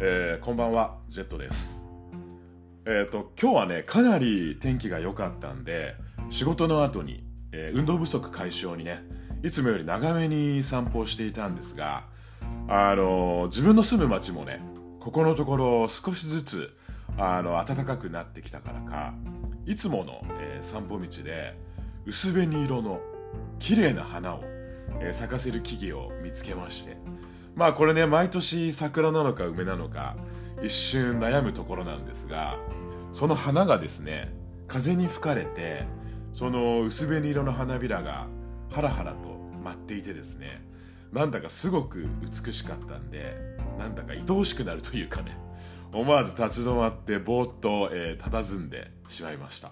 えーこんばんはジェットです。えっ、と今日はねかなり天気が良かったんで仕事の後に、えー運動不足解消にねいつもより長めに散歩をしていたんですがあの自分の住む町もねここのところ少しずつあの暖かくなってきたからかいつもの、えー散歩道で薄紅色の綺麗な花を、えー咲かせる木々を見つけましてまあこれね毎年桜なのか梅なのか一瞬悩むところなんですがその花がですね風に吹かれてその薄紅色の花びらがハラハラと舞っていてですねなんだかすごく美しかったんでなんだか愛おしくなるというかね思わず立ち止まってぼーっと、えー佇んでしまいました。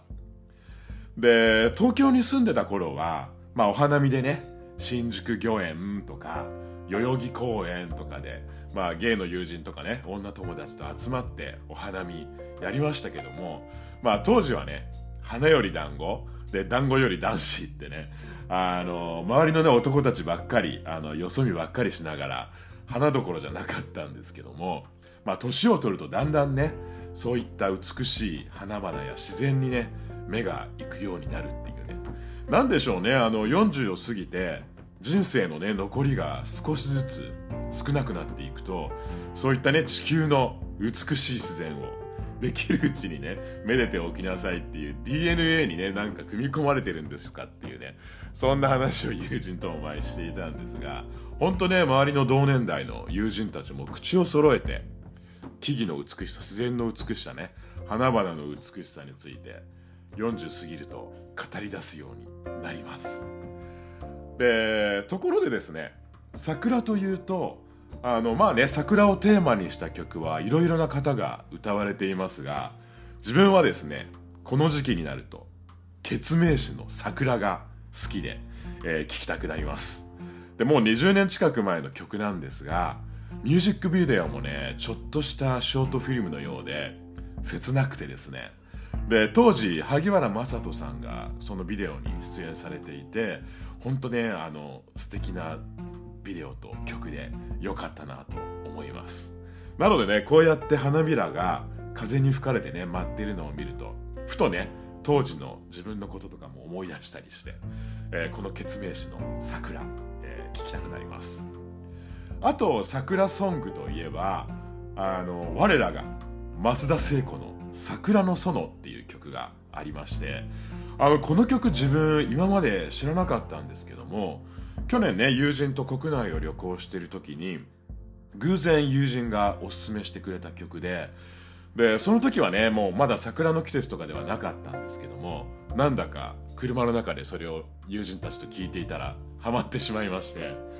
で東京に住んでた頃は、まあ、お花見でね新宿御苑とか代々木公園とかで、まあ、ゲイの友人とかね女友達と集まってお花見やりましたけども、まあ、当時はね花より団子で団子より男子ってねあの周りのね男たちばっかりあのよそ見ばっかりしながら花どころじゃなかったんですけどもまあ年を取るとだんだんねそういった美しい花々や自然にね目が行くようになるっていうね。なんでしょうねあの40を過ぎて人生のね残りが少しずつ少なくなっていくとそういったね地球の美しい自然をできるうちにねめでておきなさいっていう DNA にねなんか組み込まれてるんですかっていうねそんな話を友人とも前していたんですが本当ね周りの同年代の友人たちも口を揃えて木々の美しさ自然の美しさね花々の美しさについて40過ぎると語り出すようになります。でところでですね桜というとあのまあね桜をテーマにした曲はいろいろな方が歌われていますが自分はですねこの時期になると決命詞の桜が好きで、えー聴きたくなります。でもう20年近く前の曲なんですがミュージックビデオもねちょっとしたショートフィルムのようで切なくてですね。で当時萩原正人さんがそのビデオに出演されていて本当ねあの素敵なビデオと曲で良かったなと思います。なのでねこうやって花びらが風に吹かれてね舞っているのを見るとふとね当時の自分のこととかも思い出したりして、えーこの決命詞の「桜」えー聴きたくなります。あと桜ソングといえばあの我らが松田聖子の「桜の園」っていう曲がありまして。あのこの曲自分今まで知らなかったんですけども去年ね友人と国内を旅行している時に偶然友人がおすすめしてくれた曲ででその時はねもうまだ桜の季節とかではなかったんですけどもなんだか車の中でそれを友人たちと聴いていたらハマってしまいまして。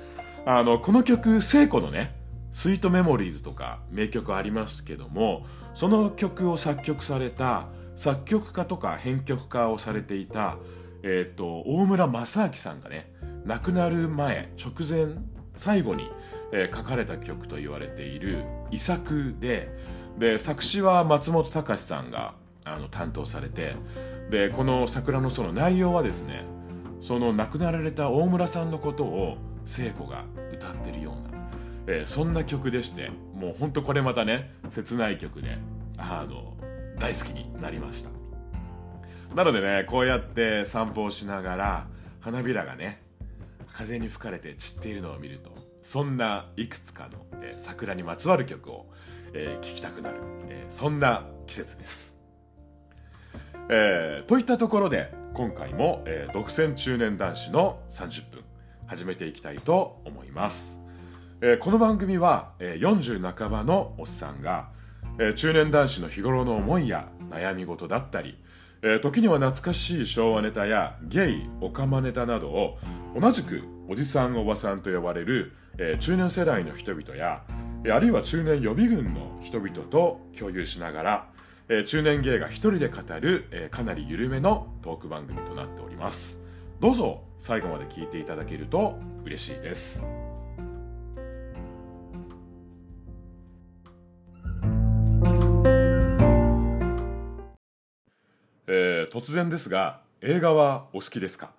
あのこの曲聖子のね「スイートメモリーズ」とか名曲ありますけどもその曲を作曲された作曲家とか編曲家をされていた、えー、と大村正明さんがね亡くなる前直前最後に、えー書かれた曲と言われている遺作でで作詞は松本隆さんがあの担当されてでこの「桜の園」内容はですねその亡くなられた大村さんのことを聖子が歌ってるような、えーそんな曲でしてもうほんとこれまたね切ない曲であの大好きになりました。なのでねこうやって散歩をしながら花びらがね風に吹かれて散っているのを見るとそんないくつかの、えー桜にまつわる曲を、えーきたくなる、えーそんな季節です、えーといったところで今回も、えー独占中年男子の30分始めていきたいと思います、えーこの番組は、えー40半ばのおっさんが、えー中年男子の日頃の思いや悩み事だったり、えー時には懐かしい昭和ネタやゲイオカマネタなどを同じくおじさんおばさんと呼ばれる、えー中年世代の人々やあるいは中年予備軍の人々と共有しながら、えー中年芸が一人で語る、えーかなり緩めのトーク番組となっております。どうぞ最後まで聞いていただけると嬉しいです。ー突然ですが映画はお好きですか？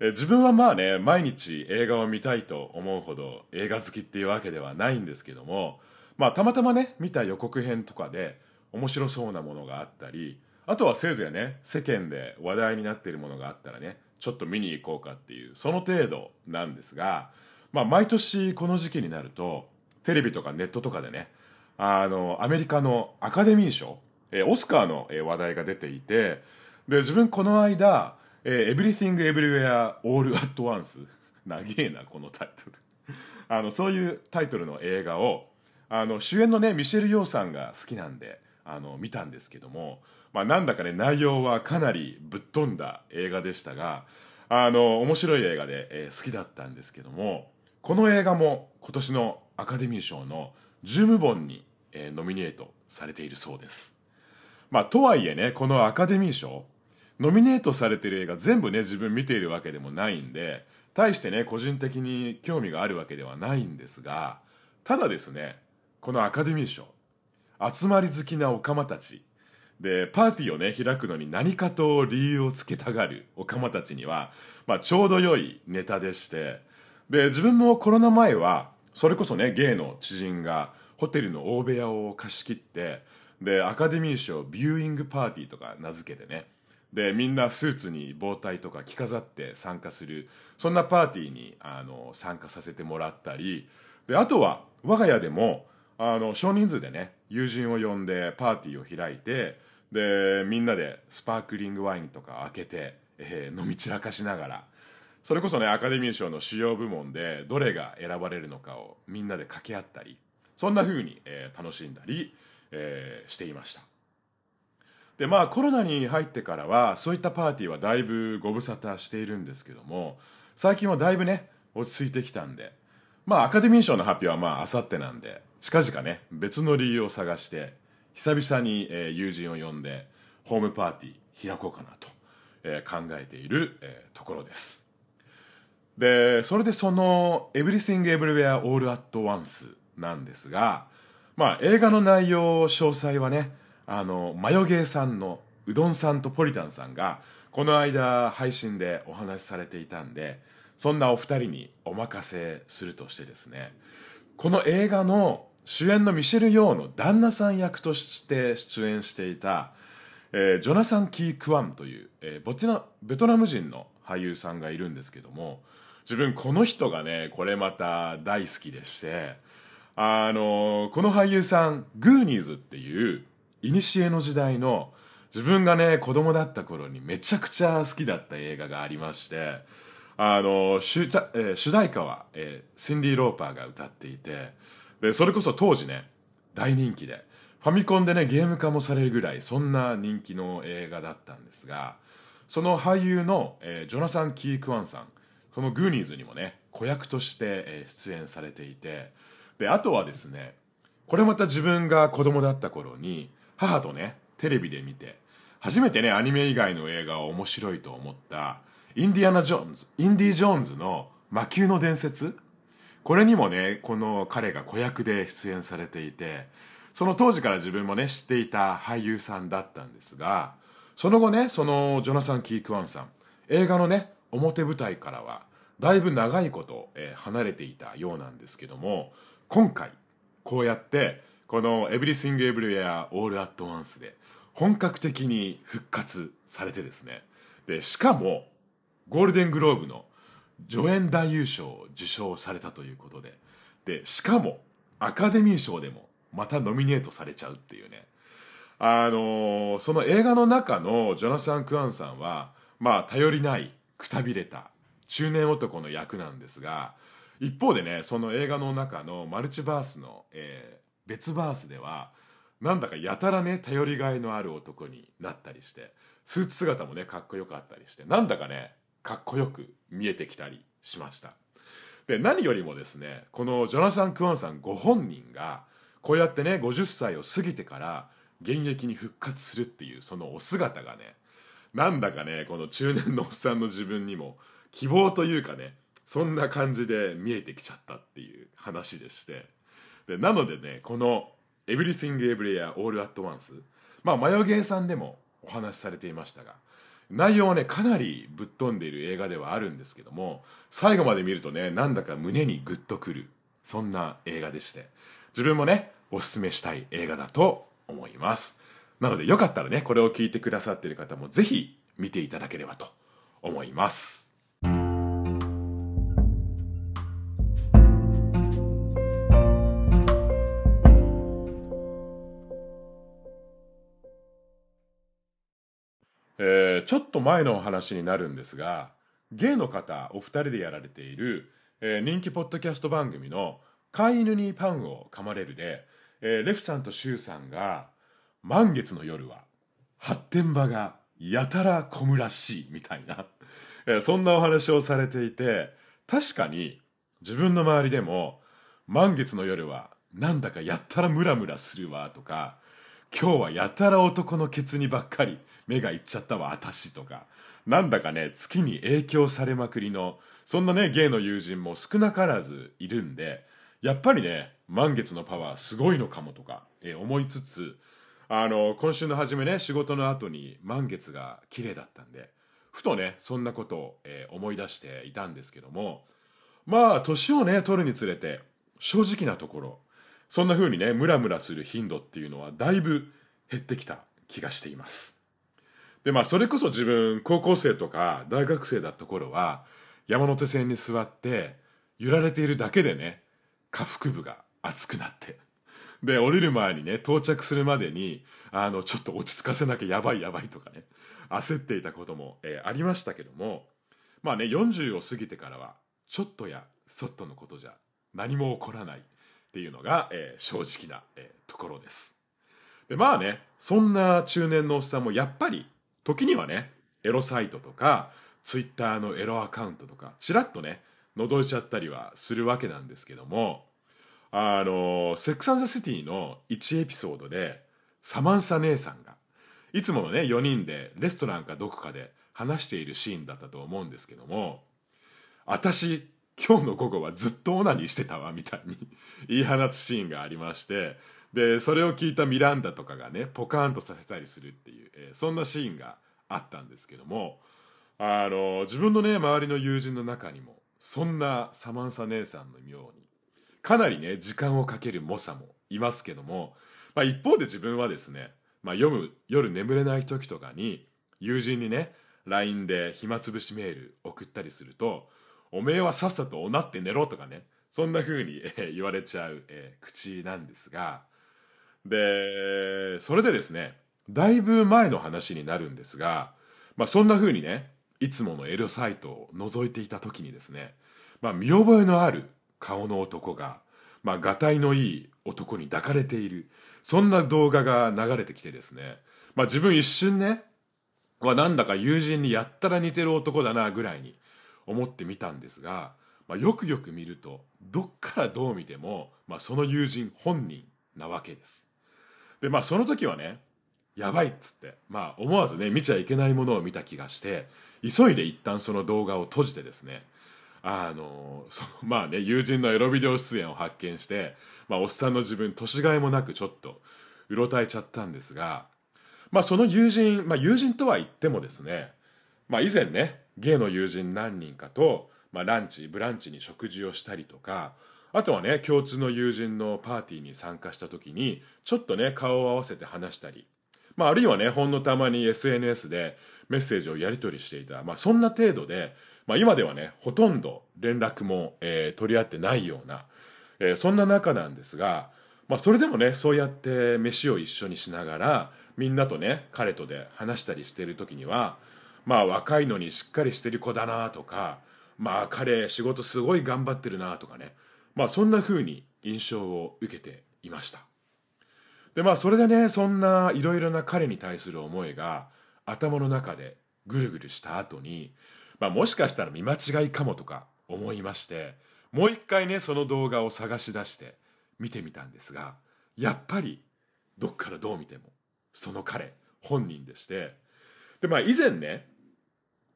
えー自分はまあね毎日映画を見たいと思うほど映画好きっていうわけではないんですけどもまあたまたまね見た予告編とかで面白そうなものがあったりあとはせいぜいね世間で話題になっているものがあったらねちょっと見に行こうかっていうその程度なんですが、まあ、毎年この時期になるとテレビとかネットとかでねあのアメリカのアカデミー賞、えオスカーの、え話題が出ていてで自分この間「えー、Everything Everywhere All at Once 」長えなこのタイトル あのそういうタイトルの映画をあの主演のねミシェル・ヨーさんが好きなんであの見たんですけども、まあ、なんだかね内容はかなりぶっ飛んだ映画でしたがあの面白い映画で、えー、好きだったんですけどもこの映画も今年のアカデミー賞の10部門に、えー、ノミネートされているそうです。まあ、とはいえねこのアカデミー賞ノミネートされてる映画全部ね自分見ているわけでもないんで大してね個人的に興味があるわけではないんですがただですねこのアカデミー賞集まり好きなオカマたちでパーティーをね開くのに何かと理由をつけたがるオカマたちには、まあ、ちょうど良いネタでしてで自分もコロナ前はそれこそねゲイの知人がホテルの大部屋を貸し切ってでアカデミー賞ビューイングパーティーとか名付けてね。でみんなスーツに包帯とか着飾って参加するそんなパーティーにあの参加させてもらったり。であとは我が家でもあの少人数でね友人を呼んでパーティーを開いてでみんなでスパークリングワインとか開けて、えー、飲み散らかしながら。それこそねアカデミー賞の主要部門でどれが選ばれるのかをみんなで掛け合ったり。そんな風に、えー、楽しんだり、えー、していました。でまあコロナに入ってからはそういったパーティーはだいぶご無沙汰しているんですけども最近はだいぶね落ち着いてきたんでまあアカデミー賞の発表はまああさってなんで近々ね別の理由を探して久々に、えー、友人を呼んでホームパーティー開こうかなと、えー、考えている、えー、ところです。でそれでその「Everything Everywhere All at Once」なんですがまあ映画の内容詳細はねあのマヨゲーさんのうどんさんとポリタンさんがこの間配信でお話しされていたんでそんなお二人にお任せするとしてですねこの映画の主演のミシェル・ヨーの旦那さん役として出演していた、えー、ジョナサン・キー・クワンという、えー、ボテナベトナム人の俳優さんがいるんですけども自分この人がねこれまた大好きでしてあのこの俳優さんグーニーズっていう古の時代の自分がね子供だった頃にめちゃくちゃ好きだった映画がありましてあの主,、えー、主題歌は、えー、シンディ・ローパーが歌っていてでそれこそ当時ね大人気でファミコンでねゲーム化もされるぐらいそんな人気の映画だったんですがその俳優の、えー、ジョナサン・キー・クワンさんこのグーニーズにもね子役として、えー、出演されていてであとはですねこれまた自分が子供だった頃に母とねテレビで見て初めてねアニメ以外の映画を面白いと思ったインディアナ・ジョーンズインディ・ジョーンズの魔球の伝説。これにもねこの彼が子役で出演されていてその当時から自分もね知っていた俳優さんだったんですがその後ねそのジョナサン・キー・クワンさん映画のね表舞台からはだいぶ長いこと、えー、離れていたようなんですけども今回こうやってこの「Everything Everywhere All at Once」で本格的に復活されてですね。でしかもゴールデングローブの助演男優賞を受賞されたということででしかもアカデミー賞でもまたノミネートされちゃうっていうね。あのー、その映画の中のジョナサン・クワンさんはまあ頼りないくたびれた中年男の役なんですが一方でねその映画の中のマルチバースの、えー、別バースではなんだかやたらね頼りがいのある男になったりしてスーツ姿もねかっこよかったりしてなんだかねかっこよく見えてきたりしました。で何よりもですねこのジョナサン・クワンさんご本人がこうやってね50歳を過ぎてから現役に復活するっていうそのお姿がねなんだかねこの中年のおっさんの自分にも希望というかねそんな感じで見えてきちゃったっていう話でして。でなのでねこの「Everything Everywhere All at Once」まあマヨゲーさんでもお話しされていましたが内容はねかなりぶっ飛んでいる映画ではあるんですけども最後まで見るとねなんだか胸にグッとくるそんな映画でして自分もねおすすめしたい映画だと思います。なのでよかったらねこれを聞いてくださっている方もぜひ見ていただければと思います。ちょっと前のお話になるんですがゲイの方お二人でやられている、えー、人気ポッドキャスト番組の「飼い犬にパンを噛まれるで」えー、レフさんとシュウさんが「満月の夜は発展場がやたら混むらしい」みたいな、えー、そんなお話をされていて確かに自分の周りでも「満月の夜はなんだかやったらムラムラするわ」とか「今日はやたら男のケツにばっかり目がいっちゃったわ私」とか。なんだかね月に影響されまくりのそんなねゲイの友人も少なからずいるんでやっぱりね満月のパワーすごいのかもとか、えー、思いつつあの今週の初めね仕事の後に満月が綺麗だったんでふとねそんなことを、えー、思い出していたんですけどもまあ年をね取るにつれて正直なところそんな風にねムラムラする頻度っていうのはだいぶ減ってきた気がしています。でまあそれこそ自分高校生とか大学生だった頃は山手線に座って揺られているだけでね下腹部が熱くなってで降りる前にね到着するまでにあのちょっと落ち着かせなきゃやばいやばいとかね焦っていたことも、えー、ありましたけどもまあね40を過ぎてからはちょっとやそっとのことじゃ何も起こらない。っていうのが、えー、正直な、えー、ところです。でまあねそんな中年のおっさんもやっぱり時にはねエロサイトとかツイッターのエロアカウントとかちらっとね覗いちゃったりはするわけなんですけどもあのセックス・アン・ザ・シティの1エピソードでサマンサ姉さんがいつものね4人でレストランかどこかで話しているシーンだったと思うんですけども私今日の午後はずっとオナニーしてたわみたいに 言い放つシーンがありましてでそれを聞いたミランダとかがねポカーンとさせたりするっていう、えー、そんなシーンがあったんですけどもあの自分のね周りの友人の中にもそんなサマンサ姉さんのようにかなりね時間をかける猛者もいますけども、まあ、一方で自分はですね、まあ、読む夜眠れない時とかに友人にね LINE で暇つぶしメール送ったりすると「おめえはさっさとおなって寝ろ」とかね。そんな風に、え言われちゃう、え、口なんですが。でそれでですねだいぶ前の話になるんですが、まあ、そんな風にねいつものエロサイトを覗いていた時にですね、まあ、見覚えのある顔の男が、まあ、がたいのいい男に抱かれている。そんな動画が流れてきてですね、まあ、自分一瞬ね、まあ、なんだか友人にやったら似てる男だなぐらいに思ってみたんですが、まあ、よくよく見るとどっからどう見ても、まあ、その友人本人なわけです。でまあその時はねやばいっつって、まあ、思わずね見ちゃいけないものを見た気がして急いで一旦その動画を閉じてですねあのそのまあね友人のエロビデオ出演を発見して、まあ、おっさんの自分年がいもなくちょっとうろたえちゃったんですが、まあ、その友人、まあ、友人とは言ってもですね、まあ、以前ねゲイの友人何人かと、まあ、ランチブランチに食事をしたりとかあとはね共通の友人のパーティーに参加した時にちょっとね顔を合わせて話したりまあ、あるいはね、ほんのたまに SNS でメッセージをやり取りしていた、まあ、そんな程度で、まあ、今ではね、ほとんど連絡も、えー、取り合ってないような、えー、そんな中なんですが、まあ、それでもね、そうやって飯を一緒にしながら、みんなとね、彼とで話したりしている時には、まあ、若いのにしっかりしてる子だなとか、まあ、彼仕事すごい頑張ってるなとかね、まあ、そんな風に印象を受けていました。でまあそれでねそんないろいろな彼に対する思いが頭の中でぐるぐるした後に、まあ、もしかしたら見間違いかもとか思いましてもう一回ねその動画を探し出して見てみたんですがやっぱりどっからどう見てもその彼本人でしてでまあ以前ね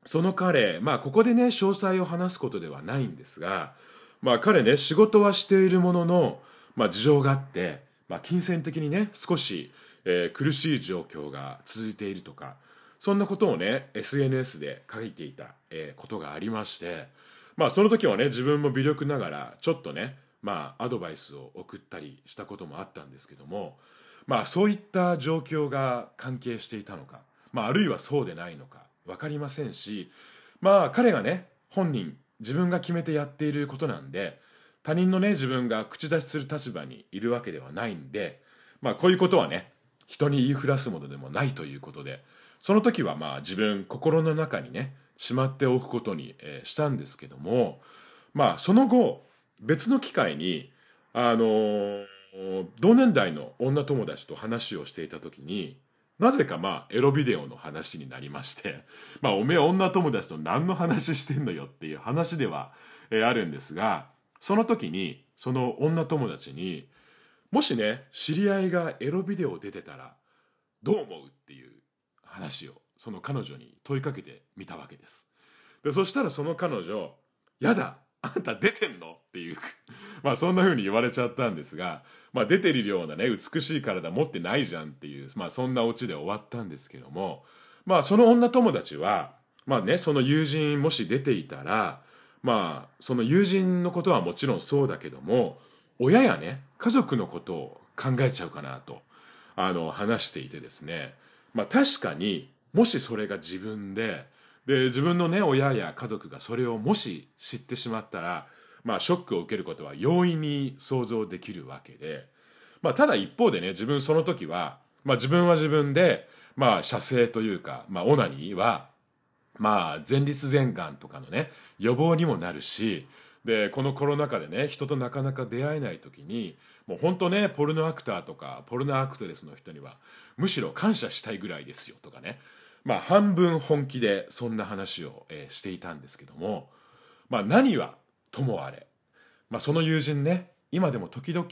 その彼まあここでね詳細を話すことではないんですがまあ彼ね仕事はしているものの、まあ、事情があってまあ、金銭的にね少し、えー、苦しい状況が続いているとかそんなことをね SNS で書いていた、えー、ことがありましてまあその時はね自分も微力ながらちょっとねまあアドバイスを送ったりしたこともあったんですけどもまあそういった状況が関係していたのか、まあ、あるいはそうでないのか分かりませんしまあ彼がね本人自分が決めてやっていることなんで他人のね自分が口出しする立場にいるわけではないんでまあこういうことはね人に言いふらすものでもないということでその時はまあ自分心の中にねしまっておくことに、え、したんですけどもまあその後別の機会にあのー、同年代の女友達と話をしていた時になぜかまあエロビデオの話になりまして まあおめえ女友達と何の話してんのよっていう話では、え、あるんですがその時にその女友達にもしね知り合いがエロビデオ出てたらどう思うっていう話をその彼女に問いかけてみたわけですでそしたらその彼女「やだあんた出てんの?」っていう まあそんな風に言われちゃったんですが、まあ、出てるようなね美しい体持ってないじゃんっていう、まあ、そんなオチで終わったんですけどもまあその女友達はまあねその友人もし出ていたらまあその友人のことはもちろんそうだけども親やね家族のことを考えちゃうかなとあの話していてですね。まあ確かにもしそれが自分でで自分のね親や家族がそれをもし知ってしまったらまあショックを受けることは容易に想像できるわけで、まあ、ただ一方でね自分その時は、まあ、自分は自分でまあ射精というか、まあ、オナニーはまあ前立腺がんとかのね予防にもなるしでこのコロナ禍でね人となかなか出会えない時にもう本当ねポルノアクターとかポルノアクトレスの人にはむしろ感謝したいぐらいですよとかねまあ半分本気でそんな話を、えー、していたんですけどもまあ何はともあれ、まあ、その友人ね今でも時々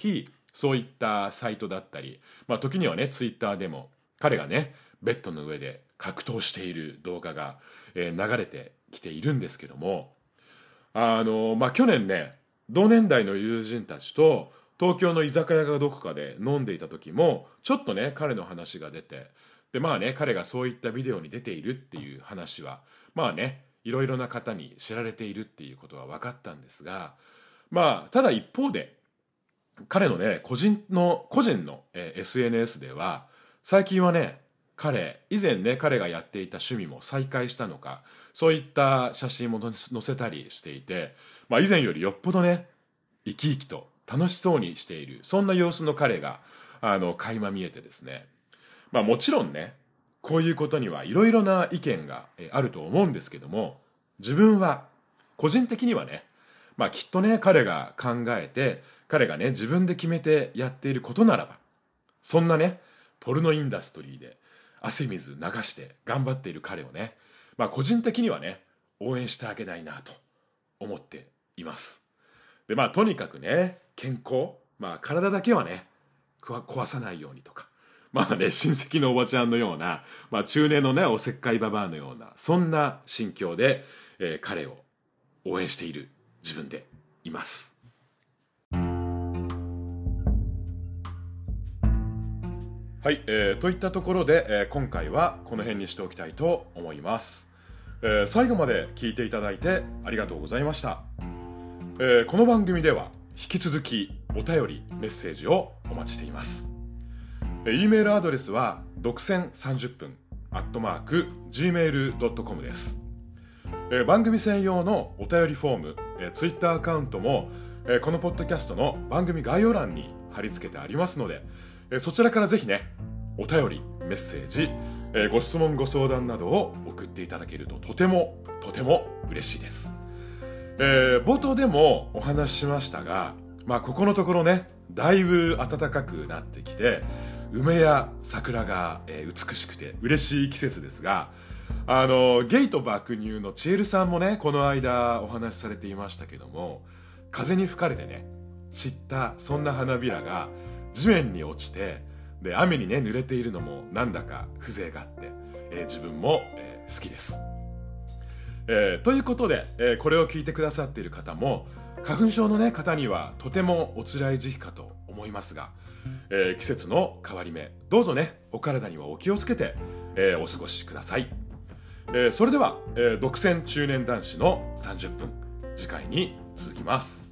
そういったサイトだったり、まあ、時にはねツイッターでも彼がねベッドの上で格闘している動画が、えー、流れてきているんですけどもあのまあ去年ね同年代の友人たちと東京の居酒屋がどこかで飲んでいた時もちょっとね彼の話が出てでまあね彼がそういったビデオに出ているっていう話はまあねいろいろな方に知られているっていうことは分かったんですがまあただ一方で彼のね個人の個人の、え SNS では最近はね彼以前ね彼がやっていた趣味も再開したのかそういった写真も載せたりしていて、まあ、以前よりよっぽどね生き生きと楽しそうにしているそんな様子の彼があの垣間見えてですね。まあもちろんねこういうことにはいろいろな意見があると思うんですけども自分は個人的にはねまあきっとね彼が考えて彼がね自分で決めてやっていることならばそんなねポルノインダストリーで汗水流して頑張っている彼をねまあ個人的にはね応援してあげたいなと思っています。でまあとにかくね健康まあ体だけはね壊さないようにとか まあね、親戚のおばちゃんのような、まあ中年のね、おせっかいババアのような、そんな心境で、えー、彼を応援している自分でいます。はい、えー、といったところで、えー、今回はこの辺にしておきたいと思います、えー、最後まで聞いていただいてありがとうございました、えー、この番組では引き続きお便りメッセージをお待ちしています。E メールアドレスは独占30分アットマーク gmail.com です、え番組専用のお便りフォーム、え Twitter アカウントも、えこのポッドキャストの番組概要欄に貼り付けてありますので、えそちらからぜひねお便りメッセージ、えご質問ご相談などを送っていただけるととてもとても嬉しいです、えー、冒頭でもお話ししましたがまあここのところねだいぶ暖かくなってきて梅や桜が、えー、美しくて嬉しい季節ですがあのゲイと爆乳のチエルさんもねこの間お話しされていましたけども風に吹かれてね散ったそんな花びらが地面に落ちてで雨にね濡れているのもなんだか風情があって、えー、自分も、えー、好きです、えー、ということで、えこれを聞いてくださっている方も花粉症の、ね、方にはとてもお辛い時期かと思いますがえー、季節の変わり目。どうぞねお体にはお気をつけて、えー、お過ごしください、えー、それでは、え独占中年男子の30分次回に続きます。